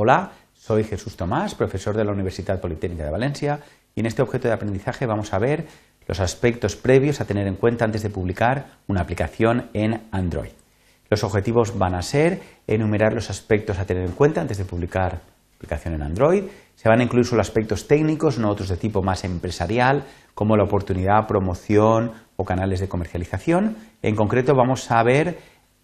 Hola, soy Jesús Tomás, profesor de la Universidad Politécnica de Valencia y en este objeto de aprendizaje vamos a ver los aspectos previos a tener en cuenta antes de publicar una aplicación en Android. Los objetivos van a ser enumerar los aspectos a tener en cuenta antes de publicar aplicación en Android. Se van a incluir solo aspectos técnicos, no otros de tipo más empresarial, como la oportunidad, promoción o canales de comercialización. En concreto vamos a ver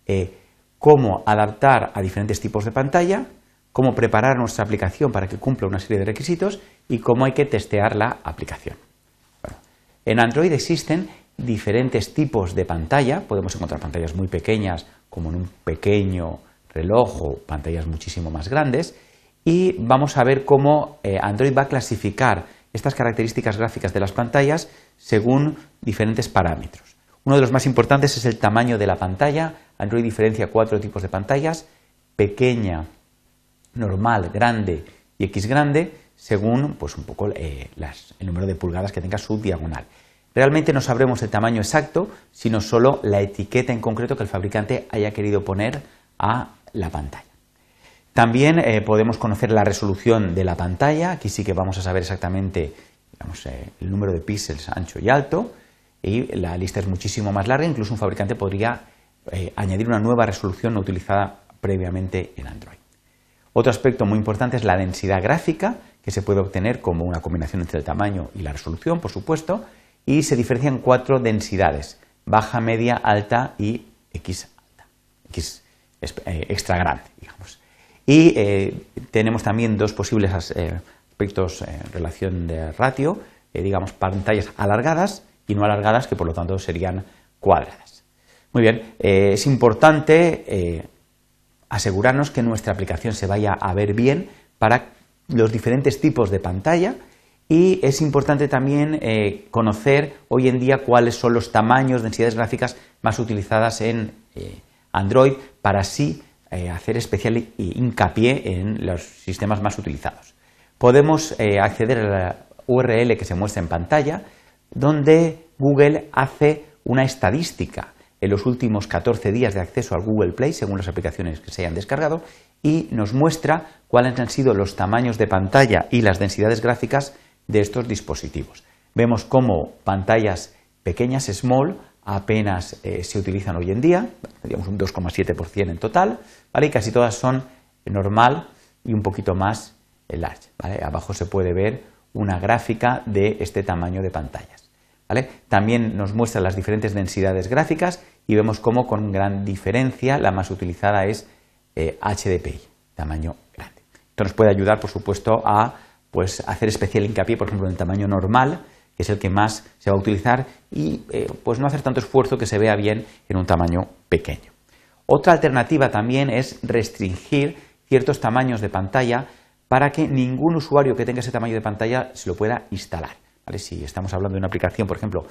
eh, cómo adaptar a diferentes tipos de pantalla, cómo preparar nuestra aplicación para que cumpla una serie de requisitos y cómo hay que testear la aplicación. en Android existen diferentes tipos de pantalla, podemos encontrar pantallas muy pequeñas como en un pequeño reloj o pantallas muchísimo más grandes y vamos a ver cómo eh, Android va a clasificar estas características gráficas de las pantallas según diferentes parámetros. Uno de los más importantes es el tamaño de la pantalla. Android diferencia cuatro tipos de pantallas, pequeña, normal, grande y X grande, según pues, un poco eh, el número de pulgadas que tenga su diagonal. Realmente no sabremos el tamaño exacto, sino solo la etiqueta en concreto que el fabricante haya querido poner a la pantalla. También eh, podemos conocer la resolución de la pantalla, aquí sí que vamos a saber exactamente eh, el número de píxeles ancho y alto, y la lista es muchísimo más larga, incluso un fabricante podría añadir una nueva resolución no utilizada previamente en Android. Otro aspecto muy importante es la densidad gráfica, que se puede obtener como una combinación entre el tamaño y la resolución, por supuesto, y se diferencian cuatro densidades, baja, media, alta y X alta, X eh, extra grande, digamos. Y eh, tenemos también dos posibles aspectos en relación de ratio, digamos, pantallas alargadas y no alargadas, que por lo tanto serían cuadradas. Muy bien, eh, es importante eh, asegurarnos que nuestra aplicación se vaya a ver bien para los diferentes tipos de pantalla y es importante también eh, conocer hoy en día cuáles son los tamaños, densidades gráficas más utilizadas en Android para así hacer especial hincapié en los sistemas más utilizados. Podemos acceder a la URL que se muestra en pantalla, donde Google hace una estadística en los últimos 14 días de acceso al Google Play, según las aplicaciones que se hayan descargado, y nos muestra cuáles han sido los tamaños de pantalla y las densidades gráficas de estos dispositivos. Vemos cómo pantallas pequeñas, small, apenas eh, se utilizan hoy en día, digamos un 2,7% en total, y casi todas son normal y un poquito más large. Abajo se puede ver una gráfica de este tamaño de pantallas. También nos muestra las diferentes densidades gráficas y vemos cómo con gran diferencia la más utilizada es HDPI, eh, tamaño grande. Esto nos puede ayudar, por supuesto, a pues, hacer especial hincapié, por ejemplo, en el tamaño normal, que es el que más se va a utilizar, y eh, pues no hacer tanto esfuerzo que se vea bien en un tamaño pequeño. Otra alternativa también es restringir ciertos tamaños de pantalla para que ningún usuario que tenga ese tamaño de pantalla se lo pueda instalar. Si estamos hablando de una aplicación, por ejemplo,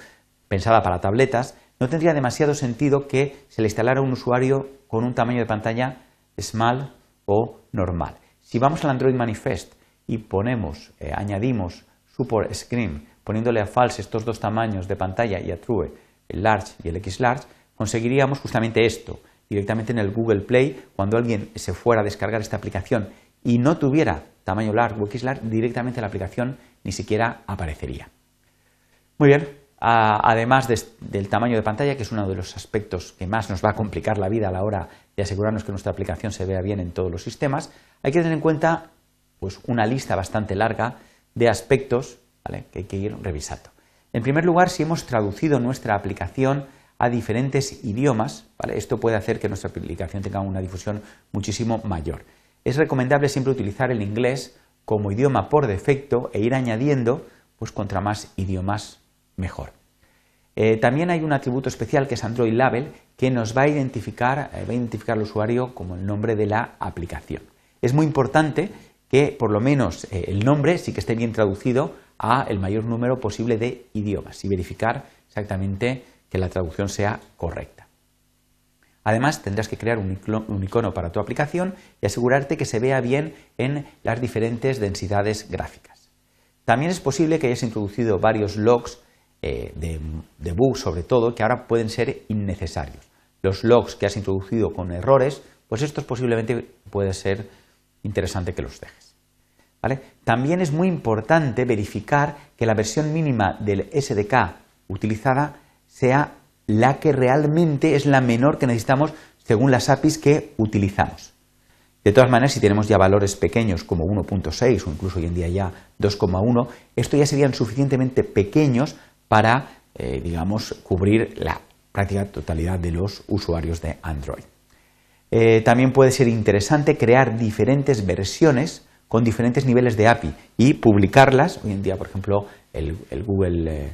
pensada para tabletas, no tendría demasiado sentido que se le instalara un usuario con un tamaño de pantalla small o normal. Si vamos al Android Manifest y ponemos, eh, añadimos Support Screen, poniéndole a false estos dos tamaños de pantalla y a true el large y el X large, conseguiríamos justamente esto directamente en el Google Play cuando alguien se fuera a descargar esta aplicación y no tuviera tamaño large o X large, directamente la aplicación ni siquiera aparecería. Muy bien, además del tamaño de pantalla, que es uno de los aspectos que más nos va a complicar la vida a la hora de asegurarnos que nuestra aplicación se vea bien en todos los sistemas, hay que tener en cuenta pues, una lista bastante larga de aspectos que hay que ir revisando. En primer lugar, si hemos traducido nuestra aplicación a diferentes idiomas, esto puede hacer que nuestra aplicación tenga una difusión muchísimo mayor. Es recomendable siempre utilizar el inglés como idioma por defecto e ir añadiendo, pues contra más idiomas mejor. Eh, también hay un atributo especial que es Android Label que nos va a identificar, eh, va a identificar al usuario como el nombre de la aplicación. Es muy importante que por lo menos eh, el nombre sí que esté bien traducido a el mayor número posible de idiomas y verificar exactamente que la traducción sea correcta. Además, tendrás que crear un icono para tu aplicación y asegurarte que se vea bien en las diferentes densidades gráficas. También es posible que hayas introducido varios logs eh, de, bugs, sobre todo, que ahora pueden ser innecesarios. Los logs que has introducido con errores, pues estos posiblemente pueden ser interesante que los dejes. También es muy importante verificar que la versión mínima del SDK utilizada sea la que realmente es la menor que necesitamos según las APIs que utilizamos. De todas maneras, si tenemos ya valores pequeños como 1.6 o incluso hoy en día ya 2.1, esto ya serían suficientemente pequeños para, eh, digamos, cubrir la práctica totalidad de los usuarios de Android. Eh, también puede ser interesante crear diferentes versiones con diferentes niveles de API y publicarlas. Hoy en día, por ejemplo, el, Google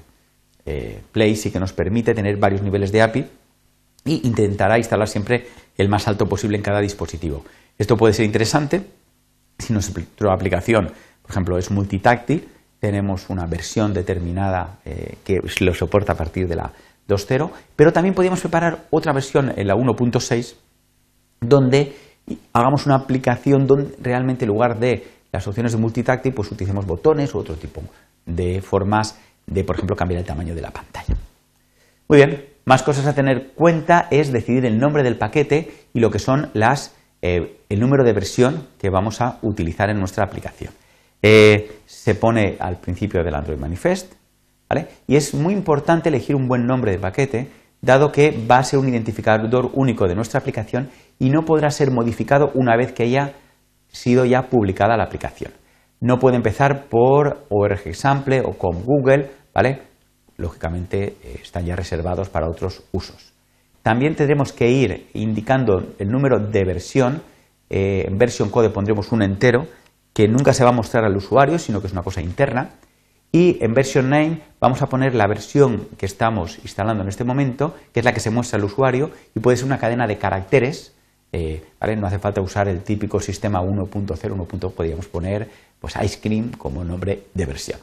eh, Play sí que nos permite tener varios niveles de API y intentará instalar siempre el más alto posible en cada dispositivo. Esto puede ser interesante si nuestra aplicación, por ejemplo, es multitáctil, tenemos una versión determinada eh, que lo soporta a partir de la 2.0, pero también podríamos preparar otra versión en la 1.6 donde hagamos una aplicación donde realmente en lugar de las opciones de multitáctil pues utilicemos botones u otro tipo de formas de, por ejemplo, cambiar el tamaño de la pantalla. Muy bien, más cosas a tener cuenta es decidir el nombre del paquete y lo que son las, eh, el número de versión que vamos a utilizar en nuestra aplicación. Eh, se pone al principio del Android Manifest, ¿vale? Y es muy importante elegir un buen nombre de paquete, dado que va a ser un identificador único de nuestra aplicación y no podrá ser modificado una vez que haya sido ya publicada la aplicación. No puede empezar por org example o con Google, ¿vale? lógicamente eh, están ya reservados para otros usos. También tendremos que ir indicando el número de versión. Eh, en version code pondremos un entero que nunca se va a mostrar al usuario, sino que es una cosa interna. Y en version name vamos a poner la versión que estamos instalando en este momento, que es la que se muestra al usuario, y puede ser una cadena de caracteres. Eh, no hace falta usar el típico sistema 1.0, 1. podríamos poner pues, ice cream como nombre de versión.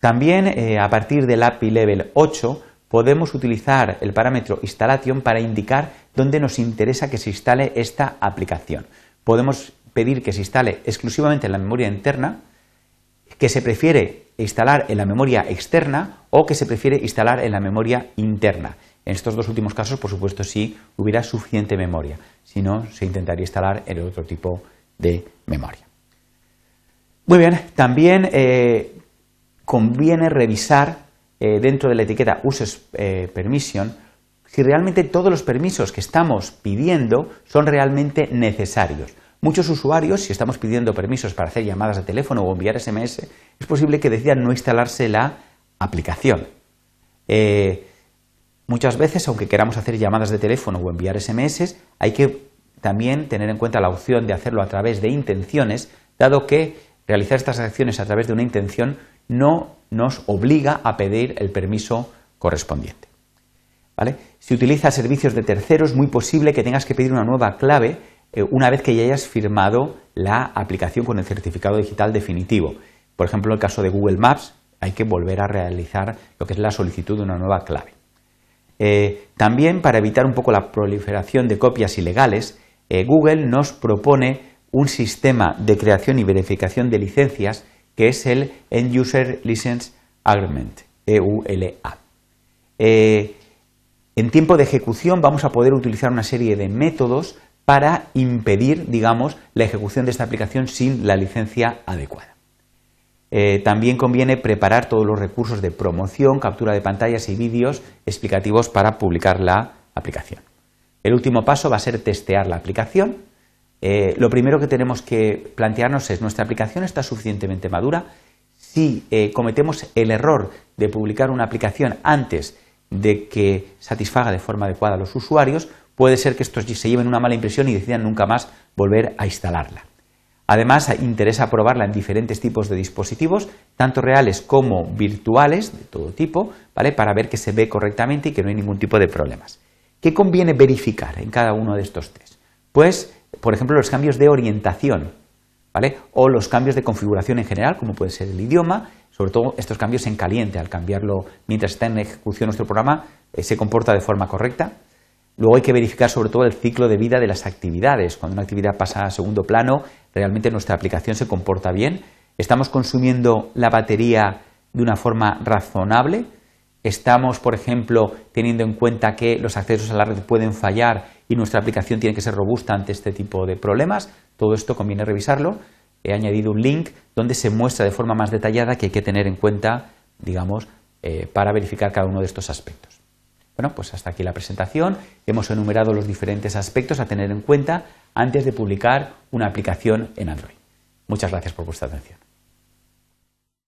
También eh, a partir del API Level 8 podemos utilizar el parámetro installation para indicar dónde nos interesa que se instale esta aplicación. Podemos pedir que se instale exclusivamente en la memoria interna, que se prefiere instalar en la memoria externa o que se prefiere instalar en la memoria interna. En estos dos últimos casos, por supuesto, sí hubiera suficiente memoria. Si no, se intentaría instalar en otro tipo de memoria. Muy bien, también eh, conviene revisar eh, dentro de la etiqueta Uses eh, Permission si realmente todos los permisos que estamos pidiendo son realmente necesarios. Muchos usuarios, si estamos pidiendo permisos para hacer llamadas de teléfono o enviar SMS, es posible que decidan no instalarse la aplicación. Eh, muchas veces, aunque queramos hacer llamadas de teléfono o enviar SMS, hay que también tener en cuenta la opción de hacerlo a través de intenciones, dado que realizar estas acciones a través de una intención no nos obliga a pedir el permiso correspondiente. ¿Vale? Si utilizas servicios de terceros, es muy posible que tengas que pedir una nueva clave una vez que ya hayas firmado la aplicación con el certificado digital definitivo. Por ejemplo, en el caso de Google Maps, hay que volver a realizar lo que es la solicitud de una nueva clave. Eh, también, para evitar un poco la proliferación de copias ilegales, eh, Google nos propone un sistema de creación y verificación de licencias que es el End User License Agreement, EULA. Eh, en tiempo de ejecución vamos a poder utilizar una serie de métodos para impedir, digamos, la ejecución de esta aplicación sin la licencia adecuada. Eh, también conviene preparar todos los recursos de promoción, captura de pantallas y vídeos explicativos para publicar la aplicación. El último paso va a ser testear la aplicación eh, lo primero que tenemos que plantearnos es, ¿nuestra aplicación está suficientemente madura? Si eh, cometemos el error de publicar una aplicación antes de que satisfaga de forma adecuada a los usuarios, puede ser que estos se lleven una mala impresión y decidan nunca más volver a instalarla. Además, interesa probarla en diferentes tipos de dispositivos, tanto reales como virtuales, de todo tipo, ¿vale? para ver que se ve correctamente y que no hay ningún tipo de problemas. ¿Qué conviene verificar en cada uno de estos test? Pues por ejemplo, los cambios de orientación, ¿vale? O los cambios de configuración en general, como puede ser el idioma, sobre todo estos cambios en caliente, al cambiarlo mientras está en ejecución nuestro programa, eh, se comporta de forma correcta. Luego hay que verificar sobre todo el ciclo de vida de las actividades. Cuando una actividad pasa a segundo plano, realmente nuestra aplicación se comporta bien. Estamos consumiendo la batería de una forma razonable. Estamos, por ejemplo, teniendo en cuenta que los accesos a la red pueden fallar y nuestra aplicación tiene que ser robusta ante este tipo de problemas. Todo esto conviene revisarlo. He añadido un link donde se muestra de forma más detallada que hay que tener en cuenta, digamos, eh, para verificar cada uno de estos aspectos. Bueno, pues hasta aquí la presentación. Hemos enumerado los diferentes aspectos a tener en cuenta antes de publicar una aplicación en Android. Muchas gracias por vuestra atención.